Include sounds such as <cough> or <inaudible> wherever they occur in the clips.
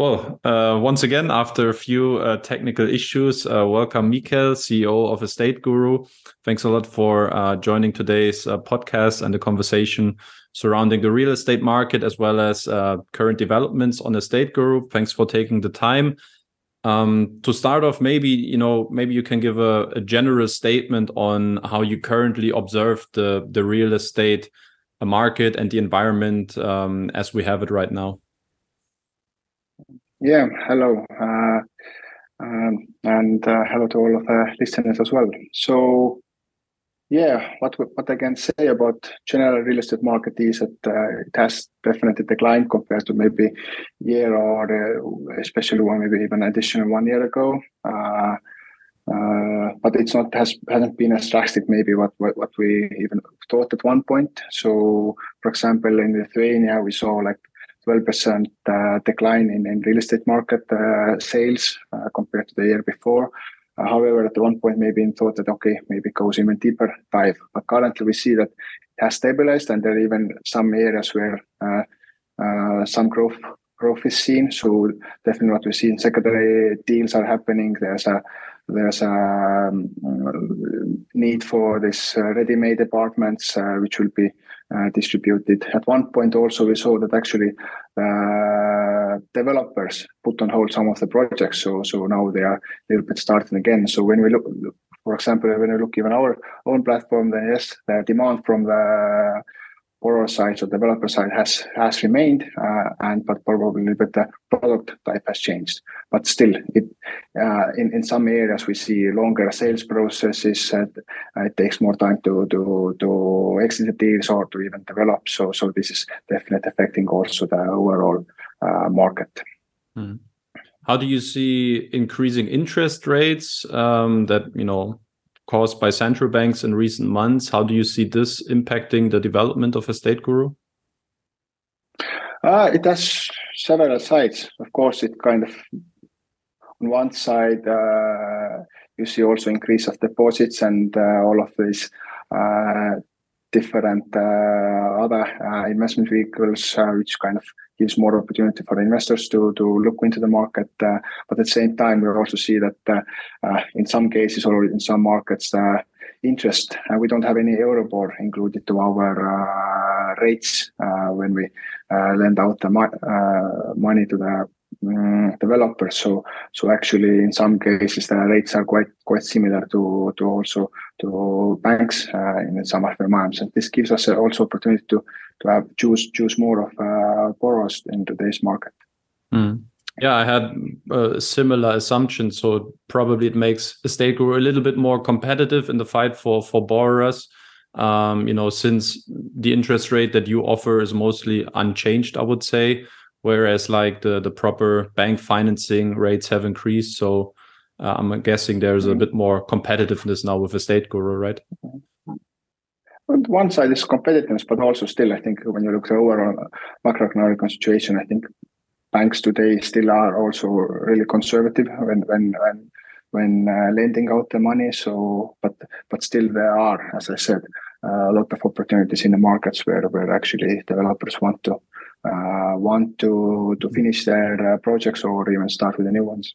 Well, uh, once again, after a few uh, technical issues, uh, welcome Mihkel, CEO of Estateguru. Thanks a lot for uh, joining today's uh, podcast and the conversation surrounding the real estate market as well as uh, current developments on Estateguru. Thanks for taking the time. Um, to start off, maybe you know, maybe you can give a, a general statement on how you currently observe the the real estate market and the environment um, as we have it right now. Yeah, hello. Uh, um, and uh, hello to all of the listeners as well. So, yeah, what what I can say about general real estate market is that uh, it has definitely declined compared to maybe year or uh, especially one maybe even additional one year ago. Uh, uh, but it's not has hasn't been as drastic maybe what, what what we even thought at one point. So, for example, in Lithuania, we saw like 12% uh, decline in, real estate market uh, sales uh, compared to the year before. however, at one point, maybe in thought that, okay, maybe it goes even deeper dive. But currently we see that it has stabilized and there are even some areas where some growth growth is seen. So definitely what we see in secondary deals are happening. There's a there's a um, need for this ready-made apartments, which will be Uh, distributed. At one point, also we saw that actually uh, developers put on hold some of the projects. So so now they are a little bit starting again. So when we look, for example, when we look even our own platform, then yes, the demand from the borrower side, so developer side has has remained, uh, and but probably but the product type has changed. But still, it uh, in in some areas we see longer sales processes. Uh, it takes more time to to to exit the deals or to even develop. So so this is definitely affecting also the overall uh, market. Mm. How do you see increasing interest rates um, that you know caused by central banks in recent months. How do you see this impacting the development of Estateguru? Uh, it has several sides. Of course, it kind of on one side uh, you see also increase of deposits and uh, all of these uh, different uh, other uh, investment vehicles, which kind of gives more opportunity for investors to look into the market. Uh, but at the same time, we also see that uh, uh, in some cases or in some markets, interest and we don't have any Euribor included to our rates when we lend out the money to the um, developers. So so actually, in some cases, the rates are quite quite similar to to also to banks uh, in some of the environments, and this gives us also opportunity to to have choose choose more of uh, borrowers in today's market. Mm. Yeah, I had a similar assumption. So probably it makes Estateguru a little bit more competitive in the fight for for borrowers. Um, you know, since the interest rate that you offer is mostly unchanged, I would say whereas like the the proper bank financing rates have increased. So uh, I'm guessing there's a mm-hmm. bit more competitiveness now with Estateguru, right? On one side is competitiveness, but also still, I think when you look at the overall macroeconomic situation, I think banks today still are also really conservative when when when when uh, lending out the money. So, but but still there are, as I said, uh, a lot of opportunities in the markets where where actually developers want to want to to finish their uh, projects or even start with the new ones.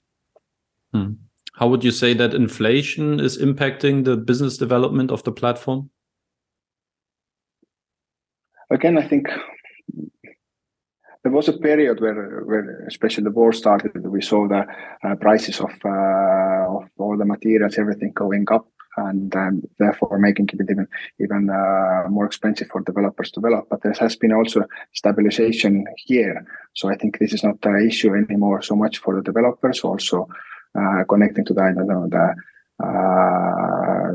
Hmm. How would you say that inflation is impacting the business development of the platform? Again, I think there was a period where, where especially the war started, we saw the uh, prices of, uh, of all the materials, everything going up and um, therefore making it even even uh, more expensive for developers to develop. But there has been also stabilization here, so I think this is not an issue anymore so much for the developers. Also uh, connecting to the I don't know the uh,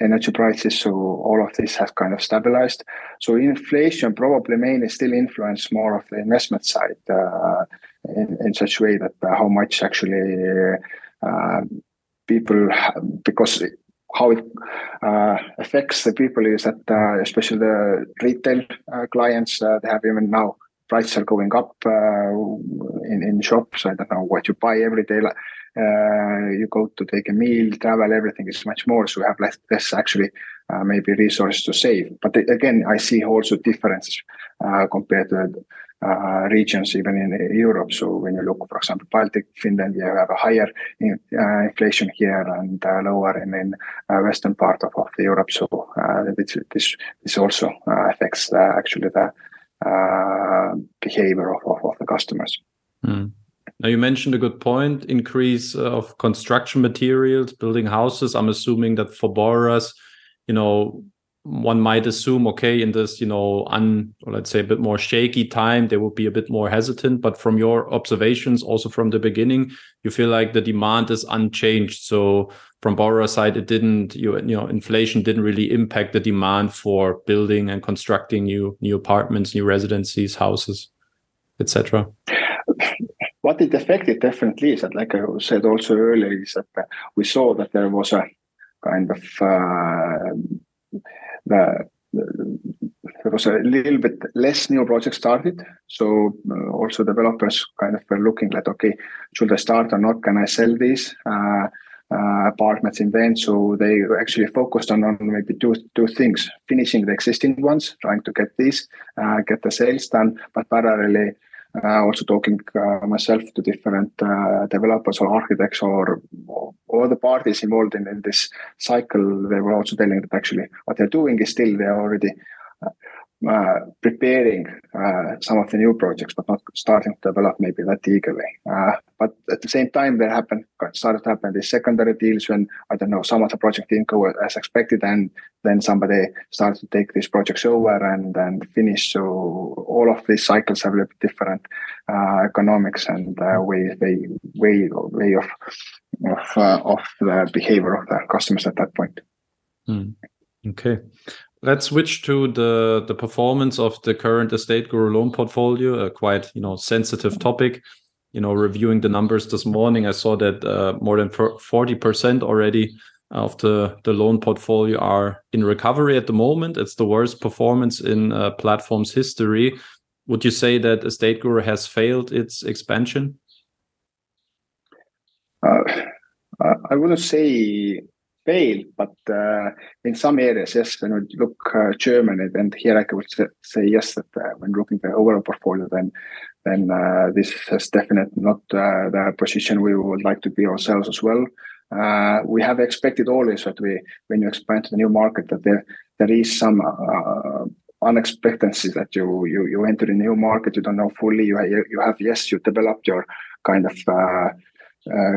energy prices. So all of this has kind of stabilized. So inflation probably mainly still influence more of the investment side uh, in, in such a way that uh, how much actually uh, people because how it uh, affects the people is that uh, especially the retail uh, clients uh, they have even now prices are going up uh, in in shops. I don't know what you buy every day. Uh, you go to take a meal, travel, everything is much more. So you have less, less actually maybe resources to save. But again, I see also differences compared to uh, regions, even in Europe. So when you look, for example, Baltic, Finland, you have a higher in, uh, inflation here and uh, lower in, in uh, western part of, of Europe. So uh, this, this, this also uh, affects actually the behavior of, of, of, the customers. Mm. Now you mentioned a good point: increase of construction materials, building houses. I'm assuming that for borrowers, you know, one might assume, okay, in this, you know, un, let's say a bit more shaky time, they will be a bit more hesitant. But from your observations, also from the beginning, you feel like the demand is unchanged. So from borrower side, it didn't, you, you know, inflation didn't really impact the demand for building and constructing new new apartments, new residencies, houses, etc. What it affected definitely is that, like I said also earlier, is that we saw that there was a kind of uh, the, there was a little bit less new projects started. So uh, also developers kind of were looking like, okay, should I start or not? Can I sell these uh, uh, apartments in then? So they actually focused on, on maybe two two things: finishing the existing ones, trying to get these, uh, get the sales done, but parallelly also talking uh, myself to different uh, developers or architects or all the parties involved in, in this cycle, they were also telling that actually what they're doing is still they're already uh, preparing uh, some of the new projects, but not starting to develop maybe that eagerly. Uh, but at the same time, there happened started to happen these secondary deals when I don't know some of the project didn't go as expected, and then somebody started to take these projects over and and finish. So all of these cycles have a little bit different uh, economics and uh, way way way way of of uh, of the behavior of the customers at that point. Mm. Okay. Let's switch to the the performance of the current Estateguru loan portfolio, a quite you know sensitive topic. You know, reviewing the numbers this morning, I saw that uh, more than forty percent already of the the loan portfolio are in recovery at the moment. It's the worst performance in uh, platform's history. Would you say that Estateguru has failed its expansion? Uh, I wouldn't say fail, but uh, in some areas, yes. When we look uh, Germany, then here I would say yes that uh, when looking the overall portfolio, then then uh, this is definitely not uh, the position we would like to be ourselves as well. Uh, we have expected always that we, when you expand to the new market, that there there is some unexpectancy that you you you enter a new market, you don't know fully. You you have yes, you developed your kind of uh,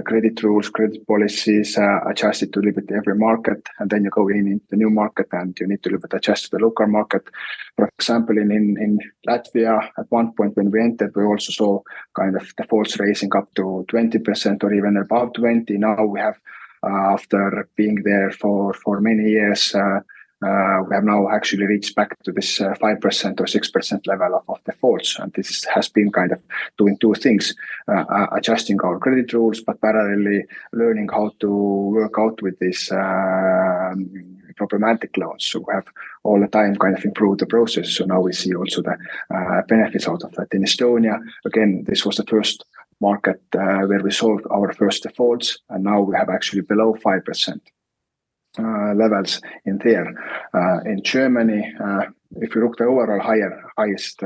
credit rules, credit policies uh, adjusted to a every market, and then you go in into the new market and you need to a bit adjust to the local market. For example, in, in, in Latvia, at one point when we entered, we also saw kind of defaults raising up to 20% or even above 20. Now we have, uh, after being there for, for many years, uh, uh, we have now actually reached back to this uh, 5% or 6% level of, of defaults. And this has been kind of doing two things, uh, uh adjusting our credit rules, but parallelly learning how to work out with these um, problematic loans. So we have all the time kind of improved the process. So now we see also the uh, benefits out of that. In Estonia, again, this was the first market uh, where we solved our first defaults, and now we have actually below 5%. Uh, levels in there. Uh, in Germany, uh, if you look the overall higher highest,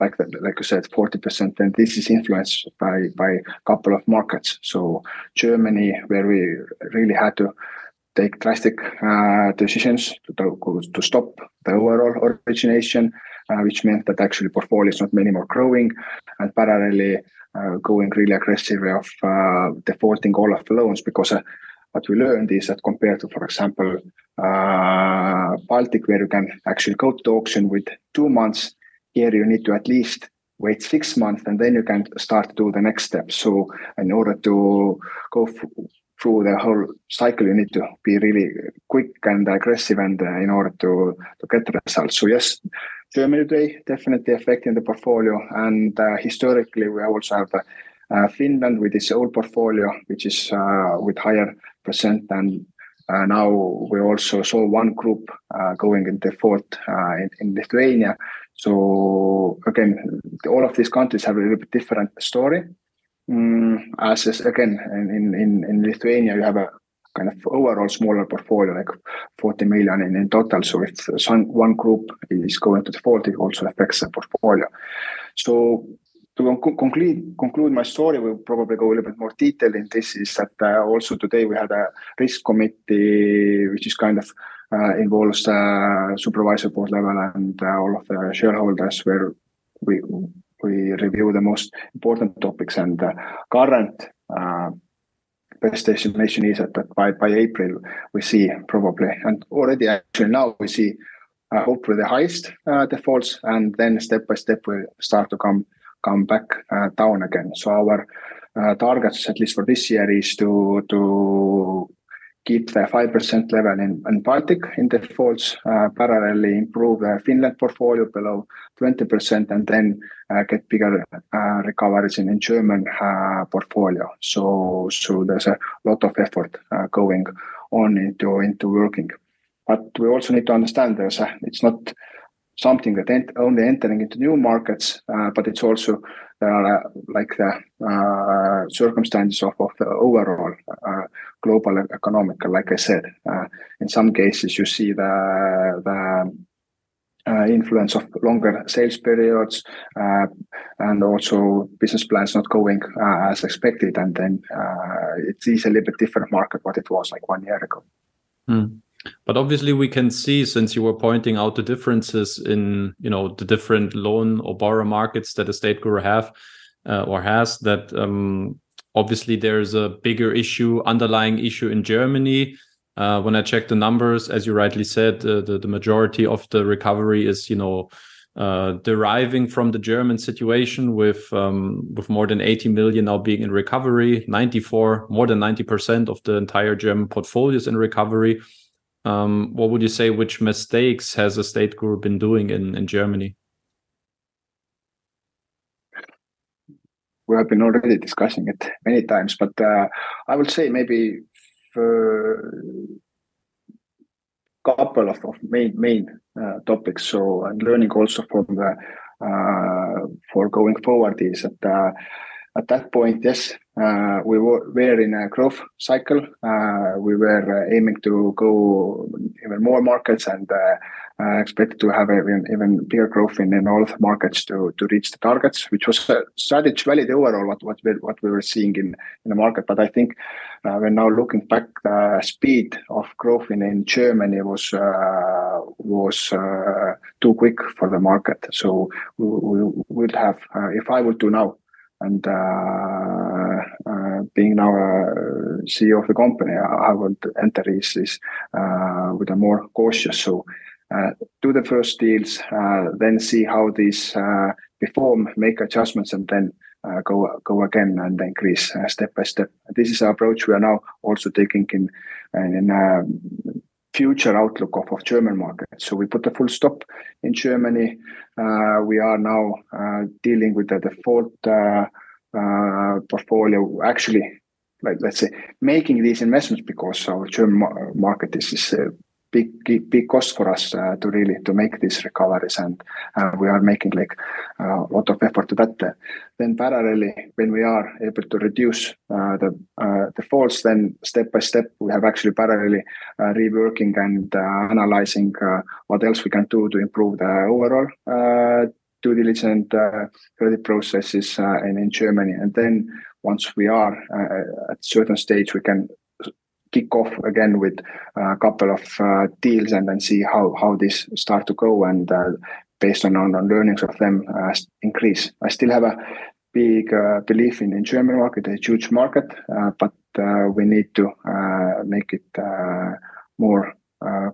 like the, like you said, forty percent, then this is influenced by by a couple of markets. So Germany, where we really had to take drastic uh, decisions to, to stop the overall origination, uh, which meant that actually portfolio is not anymore growing, and parallelly uh, going really aggressive of defaulting all of the loans because what we learned is that compared to, for example, uh, Baltic, where you can actually go to auction with two months, here you need to at least wait six months and then you can start to do the next step. So in order to go through the whole cycle, you need to be really quick and aggressive and uh, in order to, to get results. So yes, Germany today definitely affecting the portfolio. And uh, historically, we also have uh, Finland with its old portfolio, which is uh, with higher percent and uh, now we also saw one group going in default in, in Lithuania. So again, all of these countries have a little bit different story. Mm, as is, again in, in, in Lithuania, you have a kind of overall smaller portfolio, like 40 million in, in total. So if some, one group is going to default, it also affects the portfolio. So to conclude conclude my story, we'll probably go a little bit more detail in this. Is that uh, also today we had a risk committee, which is kind of uh, involves the supervisory board level and uh, all of the shareholders, where we we review the most important topics and current uh, best estimation is that, by, by April we see probably and already actually now we see uh, hopefully the highest uh, defaults and then step by step will start to come come back uh, down again. So our uh, targets, at least for this year, is to to keep the 5% level in, in Baltic in defaults, uh, parallelly improve the Finland portfolio below 20%, and then uh, get bigger uh, recoveries in, in German uh, portfolio. So, so there's a lot of effort going on into, into working. But we also need to understand there's a, it's not something that ent- only entering into new markets, uh, but it's also there are uh, like the uh, circumstances of, of the overall uh, global economic. Like I said, uh, in some cases you see the the uh, influence of longer sales periods and also business plans not going as expected, and then it's a bit different market what it was like one year ago. Mm. But obviously, we can see since you were pointing out the differences in you know the different loan or borrower markets that Estateguru have uh, or has that um, obviously there's a bigger issue, underlying issue in Germany. Uh, when I check the numbers, as you rightly said, uh, the the majority of the recovery is you know uh, deriving from the German situation with um, with more than 80 million now being in recovery, 94 more than 90 percent of the entire German portfolios in recovery um, what would you say which mistakes has Estateguru been doing in, in Germany? We have been already discussing it many times, but uh, I would say maybe a couple of, of main main uh, topics. So I'm learning also from the uh, for going forward is that uh, at that point, yes, uh, we were, in a growth cycle. Uh, we were uh, aiming to go even more markets and uh, uh, expected to have even, even bigger growth in, in all markets to, to reach the targets, which was a strategy valid overall what, what, we, what we were seeing in, in the market. But I think uh, we're now looking back, the speed of growth in, in Germany was was too quick for the market. So we, we would have, if I would do now, and uh, uh, being now a CEO of the company, I would enter this, uh, with a more cautious. So do the first deals, then see how these perform, make adjustments, and then uh, go go again and increase uh, step by step. This is our approach we are now also taking in in uh, future outlook of, of German market. So we put a full stop in Germany. Uh, we are now uh, dealing with the default uh, uh portfolio. Actually, like let's say, making these investments because our German market is, is uh, big big cost for us uh, to really to make these recoveries and uh, we are making like a uh, lot of effort to that. Then parallelly when we are able to reduce uh, the uh, the faults then step by step we have actually parallelly uh, reworking and analyzing what else we can do to improve the overall due diligence credit processes in, in Germany. And then once we are at a certain stage we can kick off again with a couple of uh, deals and then see how how this start to go and uh, based on, on, on learnings of them uh, increase. I still have a big belief in in German market, a huge market, but we need to make it more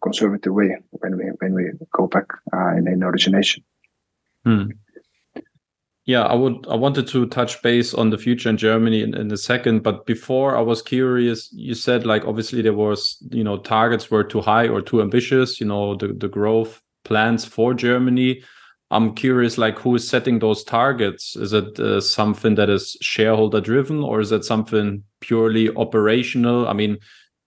conservative way when we when we go back in, in origination. Hmm. Yeah, I would. I wanted to touch base on the future in Germany in, in a second, but before I was curious. You said like obviously there was you know targets were too high or too ambitious. You know the the growth plans for Germany. I'm curious, like who is setting those targets? Is it uh, something that is shareholder driven, or is it something purely operational? I mean,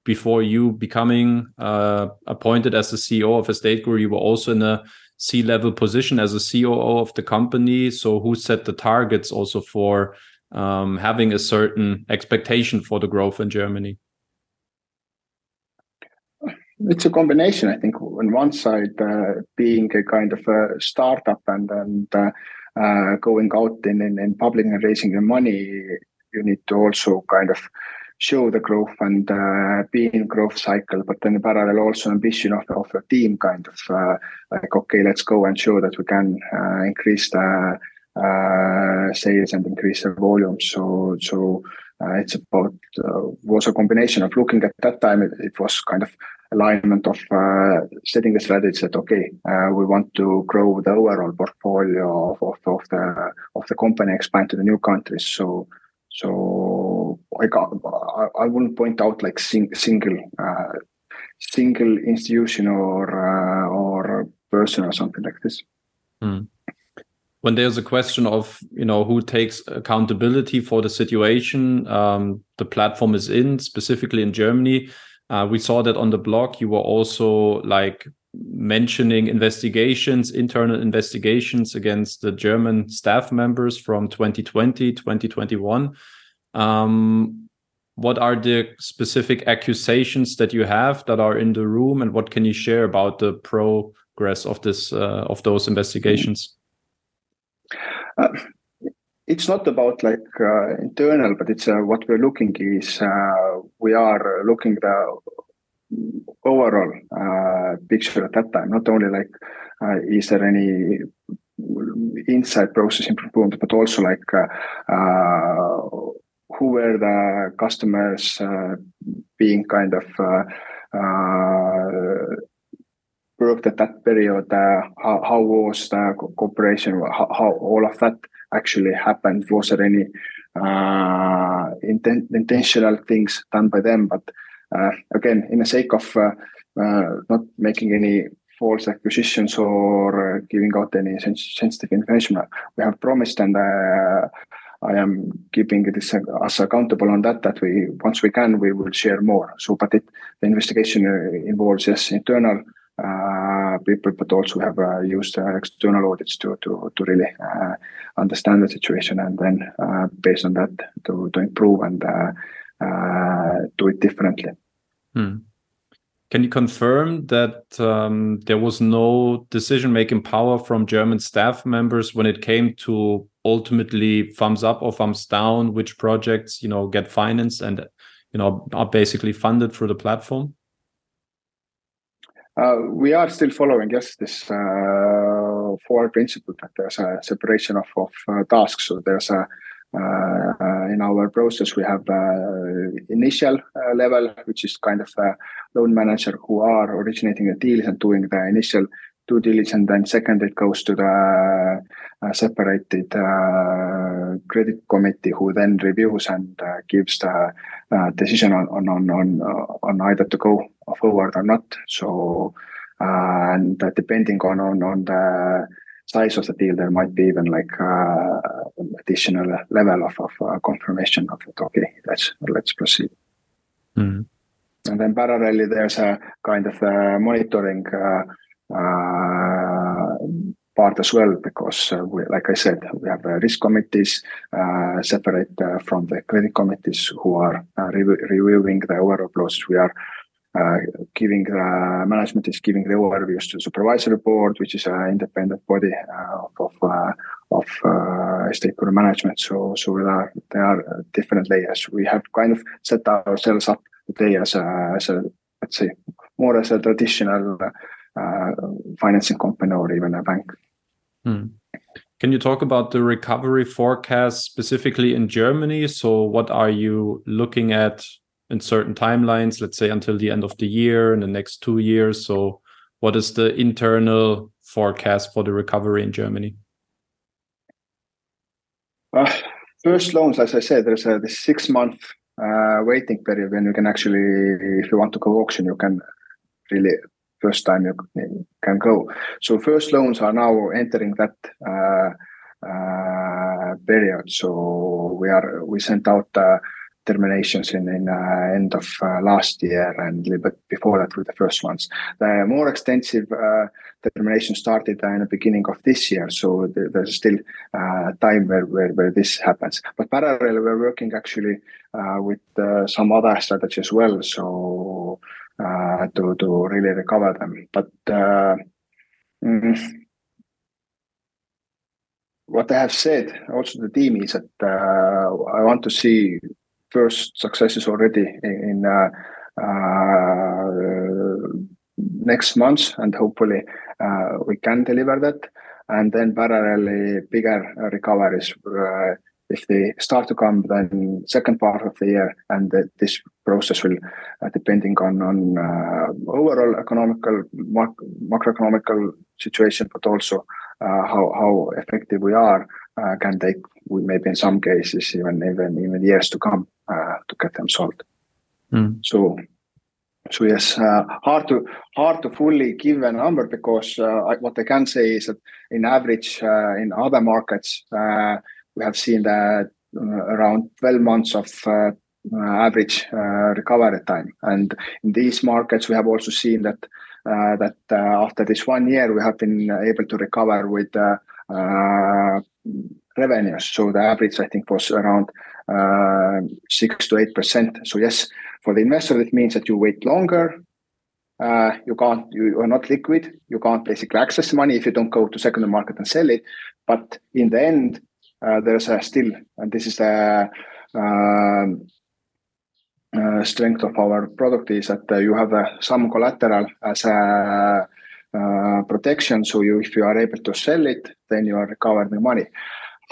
before you becoming uh, appointed as the CEO of Estateguru, you were also in a C level position as a COO of the company. So, who set the targets also for um, having a certain expectation for the growth in Germany? it's a combination. I think on one side, uh, being a kind of a startup and and uh, uh, going out in, in, in public and raising the money, you need to also kind of show the growth and uh, be in growth cycle, but then in parallel also ambition of, of the team kind of uh, like, okay, let's go and show that we can uh, increase the uh, sales and increase the volume. So, so uh, it's about, uh, was a combination of looking at that time, it, it was kind of alignment of setting the strategy that, okay, we want to grow the overall portfolio of, of, of the, of the company, expand to the new countries. So, so I got, I, I wouldn't point out like sing, single uh, single institution or uh, or person or something like this. Hmm. When there's a question of you know who takes accountability for the situation um, the platform is in, specifically in Germany, uh, we saw that on the blog. You were also like mentioning investigations, internal investigations against the German staff members from 2020, 2021. Um, what are the specific accusations that you have that are in the room, and what can you share about the progress of this uh, of those investigations? Uh, it's not about like uh, internal, but it's uh, what we're looking is uh, we are looking the overall uh, picture at that time. Not only like uh, is there any inside process improvement, but also like uh, who were the customers being kind of worked at that period, uh, how, how was the cooperation, how, how, all of that actually happened? Was there any uh, inten intentional things done by them? But uh, again, in the sake of uh, uh, not making any false acquisitions or giving out any sensitive information, we have promised and I am keeping this us accountable on that. That we once we can, we will share more. So, but it, the investigation involves yes internal uh, people, but also have uh, used uh, external audits to to to really understand the situation and then based on that to to improve and uh, do it differently. Hmm. Can you confirm that um, there was no decision making power from German staff members when it came to ultimately thumbs up or thumbs down which projects you know get financed and you know are basically funded through the platform? Uh, we are still following yes this uh, four principle that there's a separation of, of uh, tasks. So there's a uh, uh, in our process, we have uh, initial level, which is kind of a loan manager who are originating the deals and doing the initial due diligence. Then second, it goes to the separated credit committee, who then reviews and gives the decision on on on on either to go forward or not. So and depending on on on the size of the deal, there might be even like uh, additional level of, of uh, confirmation of it. Okay, let's let's proceed. Mm. And then parallelly, there's a kind of monitoring uh, uh part as well, because uh, we, like I said, we have risk committees uh, separate from the credit committees who are re- reviewing the overall process. We are uh, giving management is giving the overviews to supervisory board, which is an independent body uh, of uh, of uh, stakeholder management. So so there are there are different layers. We have kind of set ourselves up today as a as a let's say more as a traditional uh, financing company or even a bank. Hmm. Can you talk about the recovery forecast specifically in Germany? So, what are you looking at in certain timelines, let's say until the end of the year in the next two years. So, what is the internal forecast for the recovery in Germany? Uh, first loans, as I said, there's a the six month uh, waiting period when you can actually, if you want to go auction, you can really first time you can go. So first loans are now entering that uh, uh, period. So we are we sent out uh, terminations in, in uh, end of uh, last year and a little bit before that with the first ones. The more extensive uh, termination started in the beginning of this year, so there's still uh, time where, where, where this happens. But parallel, we're working actually uh, with uh, some other strategy as well. So to to really recover them. But mm, what I have said also the team is that I want to see first successes already in, next month, and hopefully we can deliver that. And then parallelly, bigger recoveries if they start to come then second part of the year and this process will uh, depending on on uh, overall economical mac- macroeconomical situation but also uh, how how effective we are uh, can take maybe in some cases even even even years to come uh, to get them solved mm. so so yes, uh, hard to hard to fully give a number because uh, what I can say is that in average uh, in other markets we have seen that uh, around 12 months of uh, average uh, recovery time. And in these markets, we have also seen that that after this one year, we have been able to recover with revenues. So the average, I think, was around six to eight percent. So yes, for the investor, it means that you wait longer. Uh, you can't, you are not liquid. You can't basically access money if you don't go to secondary market and sell it. But in the end, there's a still, and this is the um, uh, strength of our product is that uh, you have some collateral as a protection. So you, if you are able to sell it, then you are recovering money.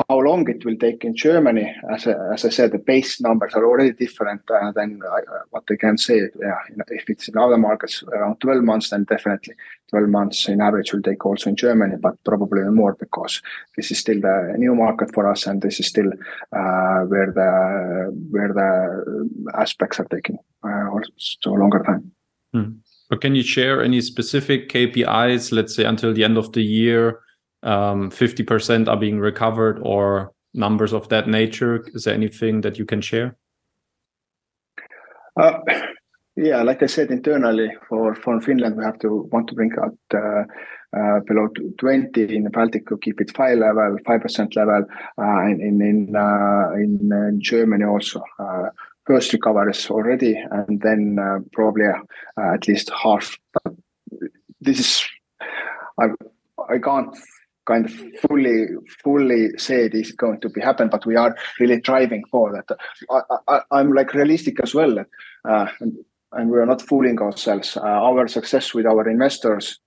How long it will take in Germany, as I, as I said, the base numbers are already different uh, than uh, what they can say. Yeah, if it's in other markets around 12 months, then definitely 12 months in average will take also in Germany, but probably more because this is still the new market for us, and this is still uh, where the where the aspects are taking uh, also longer time. Hmm. But can you share any specific KPIs, let's say until the end of the year? Um, 50% are being recovered or numbers of that nature? Is there anything that you can share? Uh, <coughs> yeah, like I said, internally for, for Finland, we have to want to bring out uh, uh, below 20 in the Baltic to keep it five level, 5% level, uh, in in in, uh, uh, Germany also. first recoveries already, and then probably at least half. But this is I I can't kind of fully fully say is going to be happen, but we are really driving for that. I, am like realistic as well, uh, and, and, we are not fooling ourselves. Uh, our success with our investors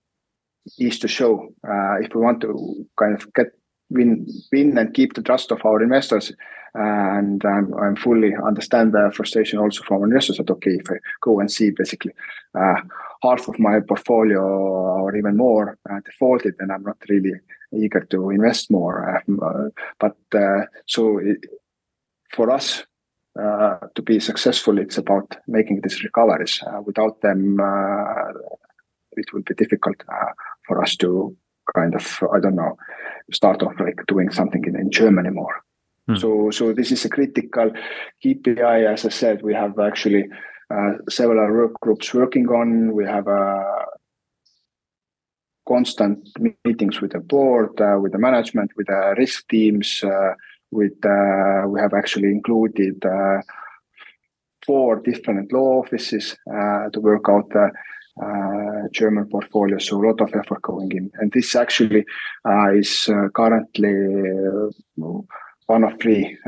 is to show uh, if we want to kind of get win win and keep the trust of our investors. and I'm, I'm fully understand the frustration also from investors that okay if I go and see basically uh, half of my portfolio or even more uh, defaulted, then I'm not really eager to invest more. Um, uh, but uh, so it, for us uh, to be successful, it's about making these recoveries. Uh, without them, uh, it will be difficult for us to kind of I don't know start off like doing something in, in Germany more. Hmm. So so this is a critical KPI. As I said, we have actually uh, several work groups working on. We have a constant meetings with the board, uh, with the management, with the risk teams. Uh, with uh, we have actually included uh, four different law offices uh, to work out the German portfolio. So a lot of effort going in, and this actually is currently one of three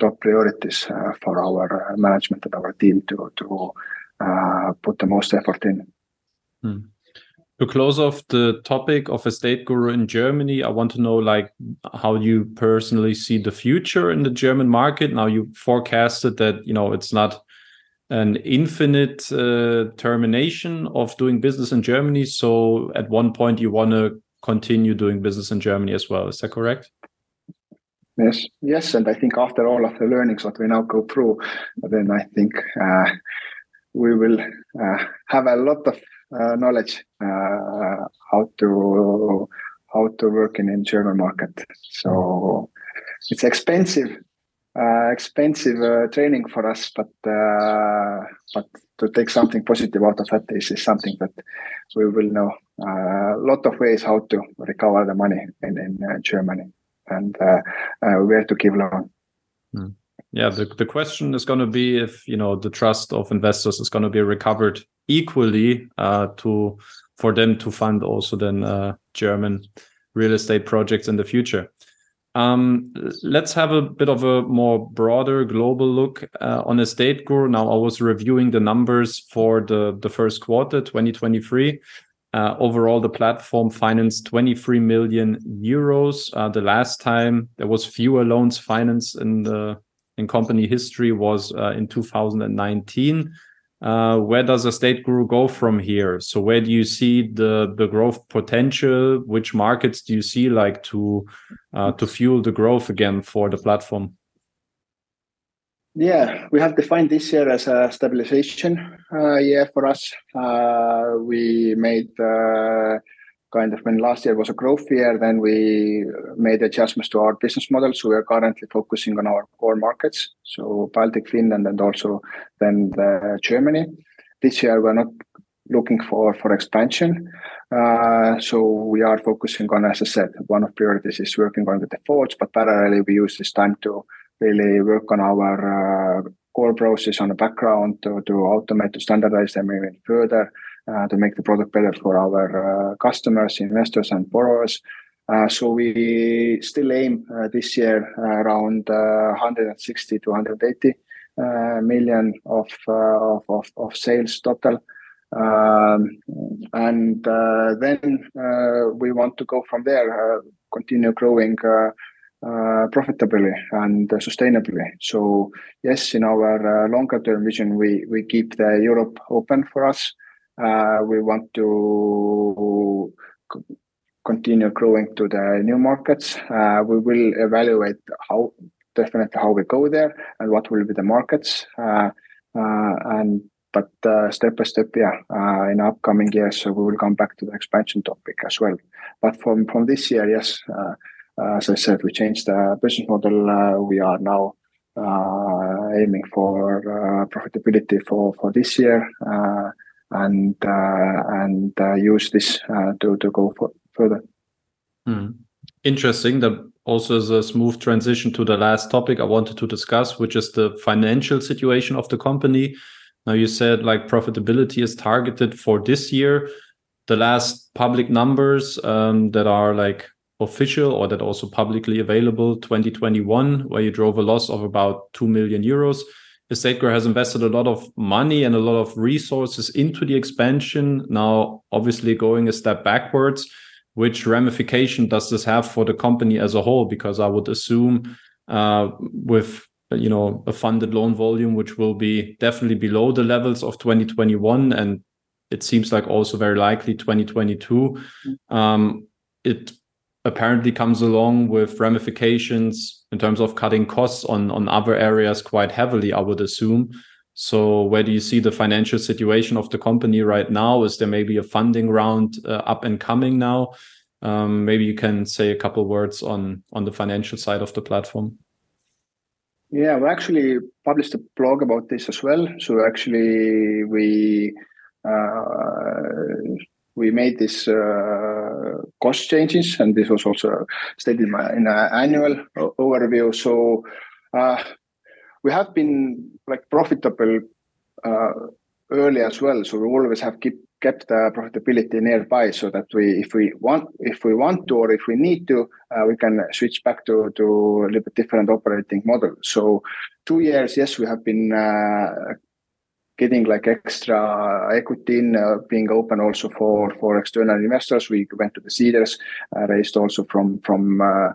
top priorities for our management and our team to to put the most effort in. Hmm to close off the topic of Estateguru in Germany, I want to know like how you personally see the future in the German market. Now you forecasted that you know it's not an infinite uh, termination of doing business in Germany. So at one point you want to continue doing business in Germany as well. Is that correct? Yes, yes, and I think after all of the learnings that we now go through, then I think uh, we will uh, have a lot of uh, knowledge uh, how to how to work in in German market. So it's expensive, uh, expensive training for us, but but to take something positive out of that is, is something that we will know a lot of ways how to recover the money in, in Germany and where to give loan. Mm yeah the, the question is going to be if you know the trust of investors is going to be recovered equally uh, to for them to fund also then uh, German real estate projects in the future. Um, let's have a bit of a more broader global look uh, on Estateguru. Now, I was reviewing the numbers for the, the first quarter 2023. Uh, overall, the platform financed 23 million euros. Uh, the last time there was fewer loans financed in the in company history was uh, in 2019 uh, where does Estateguru go from here? So where do you see the the growth potential? Which markets do you see like to uh, to fuel the growth again for the platform? Yeah, we have defined this year as a stabilization uh, year for us. Uh, we made uh, kind of when last year was a growth year, then we made adjustments to our business model. So we are currently focusing on our core markets, so Baltic, Finland, and also then the Germany. This year we're not looking for for expansion. Uh, so we are focusing on, as I said, one of priorities is working on the defaults, but parallelly we use this time to really work on our uh, core process on the background to, to automate, to standardize them even further uh, to make the product better for our uh, customers, investors, and borrowers. Uh, so we still aim this year around 160 to 180 million of, of, of, of sales total. Um, and uh, then uh, we want to go from there, uh, continue growing Uh, profitably and sustainably. So yes, in our uh, longer term vision, we we keep the Europe open for us. Uh, we want to continue growing to the new markets. Uh, we will evaluate how definitely how we go there and what will be the markets. Uh, uh and but step by step, yeah, in upcoming years, we will come back to the expansion topic as well. But from from this year, yes, as I said, we changed the business model. we are now aiming for profitability for this year and uh, and uh, use this uh, to go further. Mm. Interesting. That also is a smooth transition to the last topic I wanted to discuss, which is the financial situation of the company. Now you said like profitability is targeted for this year. The last public numbers um, that are like official or that also publicly available 2021 where you drove a loss of about 2 million euros Estate has invested a lot of money and a lot of resources into the expansion. Now, obviously, going a step backwards, which ramification does this have for the company as a whole? Because I would assume uh, with you know a funded loan volume which will be definitely below the levels of 2021 and it seems like also very likely 2022 um, it apparently comes along with ramifications in terms of cutting costs on on other areas quite heavily i would assume. So where do you see the financial situation of the company right now? Is there maybe a funding round uh, up and coming now? Um, maybe you can say a couple words on on the financial side of the platform. Yeah we actually published a blog about this as well. So actually we uh, we made this uh, cost changes, and this was also stated in, my, in an annual overview. So uh, we have been like profitable uh, early as well. So we always have keep, kept the profitability nearby, so that we, if we want, if we want to, or if we need to, uh, we can switch back to to a little bit different operating model. So two years, yes, we have been uh, getting like extra equity in uh, being open also for for external investors. We went to the Seedrs, uh, raised also from from uh,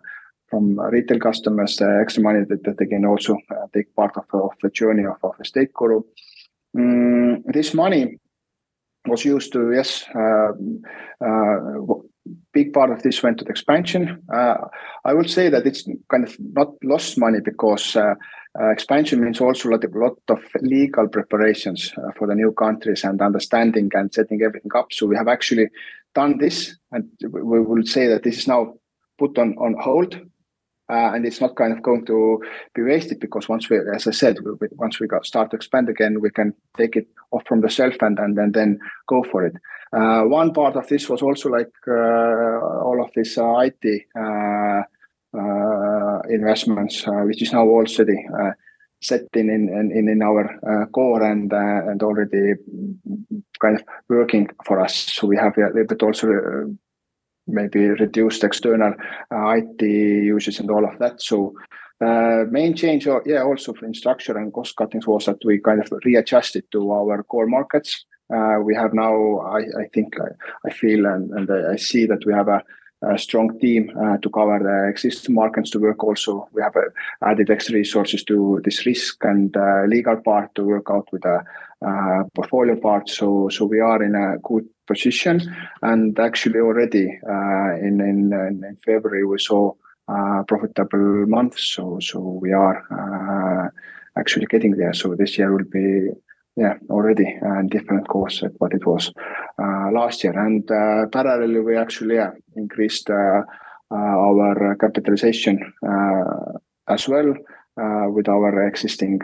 from retail customers extra money that, that they can also take part of, of the journey of, of Estateguru. Mm, this money was used to yes uh, uh, big part of this went to the expansion uh, i would say that it's kind of not lost money because uh, expansion means also a lot, a lot of legal preparations uh, for the new countries and understanding and setting everything up. So we have actually done this, and we will say that this is now put on on hold, uh, and it's not kind of going to be wasted because once we, as I said, we, once we got, start to expand again, we can take it off from the shelf and and, and then go for it. Uh, one part of this was also like uh, all of this uh, IT investments, uh, which is now already set in in in, in our uh, core and uh, and already kind of working for us. So we have a little bit also uh, maybe reduced external uh, IT usage and all of that. So uh, main change, uh, yeah, also in structure and cost cuttings was that we kind of readjusted to our core markets. Uh, we have now, I, I think, I, I feel and, and I see that we have a, a strong team uh, to cover the existing markets to work also. We have uh, added extra resources to this risk and uh, legal part to work out with the uh, portfolio part. So, so we are in a good position. And actually, already uh, in, in, in February, we saw uh, profitable months. So, so we are actually getting there. So this year will be yeah already and different course at what it was uh, last year. And uh, parallelly we actually yeah, increased uh, our capitalization as well with our existing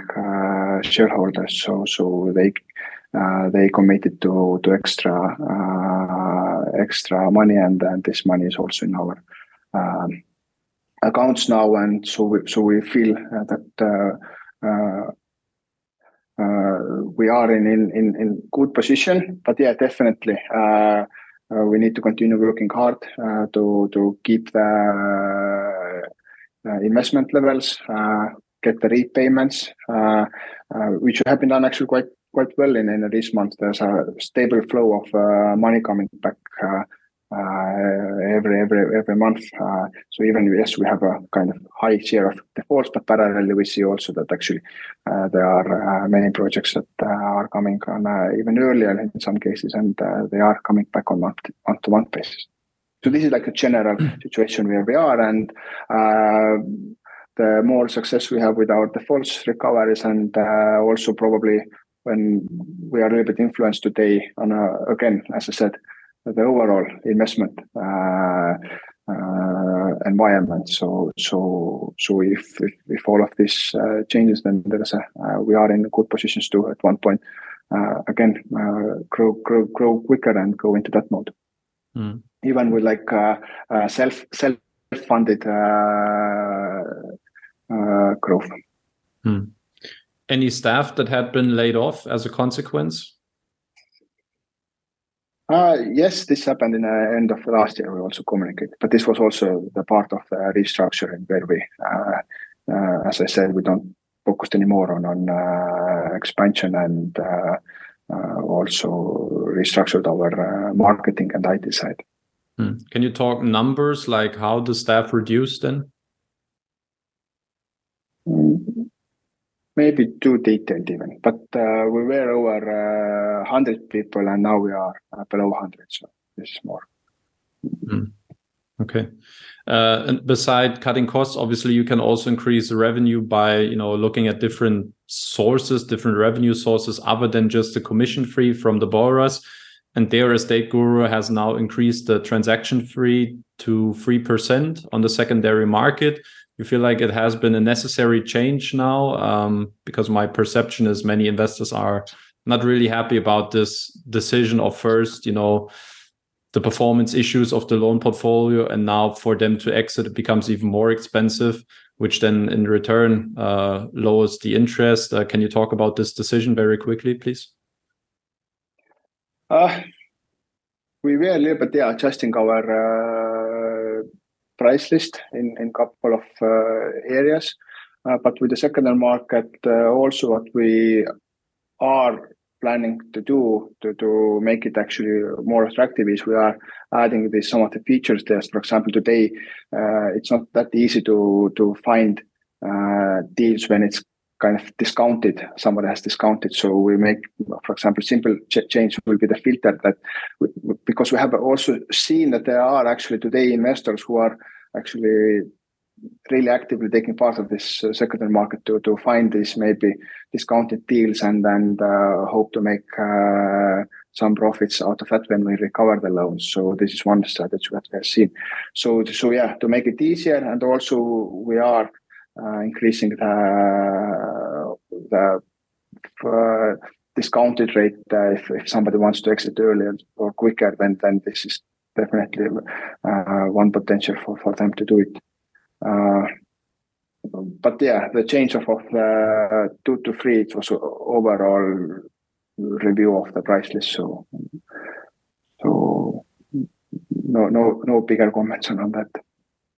shareholders. So so they they committed to to extra extra money and, and this money is also in our um, accounts now. And so we, so we feel that uh, uh, uh, Uh, we are in, in, in, good position. But yeah, definitely, uh, uh, we need to continue working hard uh, to, to keep the uh, investment levels, get the repayments, which have been done actually quite quite well in, in this month. There's a stable flow of money coming back uh, Uh, every every every month. Uh, so even yes, we have a kind of high share of defaults, but parallelly we see also that actually uh, there are uh, many projects that uh, are coming on even earlier in some cases, and they are coming back on month month to month basis. So this is like a general mm. situation where we are, and the more success we have with our defaults recoveries, and also probably when we are a little bit influenced today on a, again, as I said, the overall investment uh, uh, environment. So so so if all of this uh, changes, then there is a we are in good positions to at one point again grow grow grow quicker and go into that mode. Mm. Even with like self self funded growth. Hmm. Any staff that had been laid off as a consequence? Uh, yes, this happened in the uh, end of last year. We also communicated, but this was also the part of the restructuring where we, uh, uh, as I said, we don't focus anymore on on uh, expansion and uh, also restructured our marketing and IT side. Hmm. Can you talk numbers like how the staff reduced then? Mm, maybe too detailed even, but uh, we were over uh, 100 people and now we are uh, below 100. So is more. Mm. Okay. Uh, and beside cutting costs, obviously you can also increase the revenue by, you know, looking at different sources, different revenue sources other than just the commission free from the borrowers. And their Estateguru has now increased the transaction fee to 3% on the secondary market you feel like it has been a necessary change now? Um, because my perception is many investors are not really happy about this decision of first, you know, the performance issues of the loan portfolio, and now for them to exit, it becomes even more expensive, which then in return uh, lowers the interest. Uh, can you talk about this decision very quickly, please? Uh, we were a little bit yeah, adjusting our uh, price list in in couple of uh, areas. Uh, but with the secondary market, uh, also what we are planning to do to, to make it actually more attractive is we are adding some of the features there. For example, today it's not that easy to to find deals when it's kind of discounted. Somebody has discounted, so we make, for example, simple ch- change will be the filter that we, because we have also seen that there are actually today investors who are actually really actively taking part of this uh, secondary market to to find these maybe discounted deals and and uh, hope to make uh, some profits out of that when we recover the loans. So this is one strategy that we have seen. So so yeah, to make it easier and also we are increasing the the uh, discounted rate uh, if, if somebody wants to exit earlier or quicker then then this is definitely uh, one potential for, for them to do it. Uh, but yeah, the change of, of uh, two to three, it was overall review of the price list. So, so no, no, no bigger comments on that.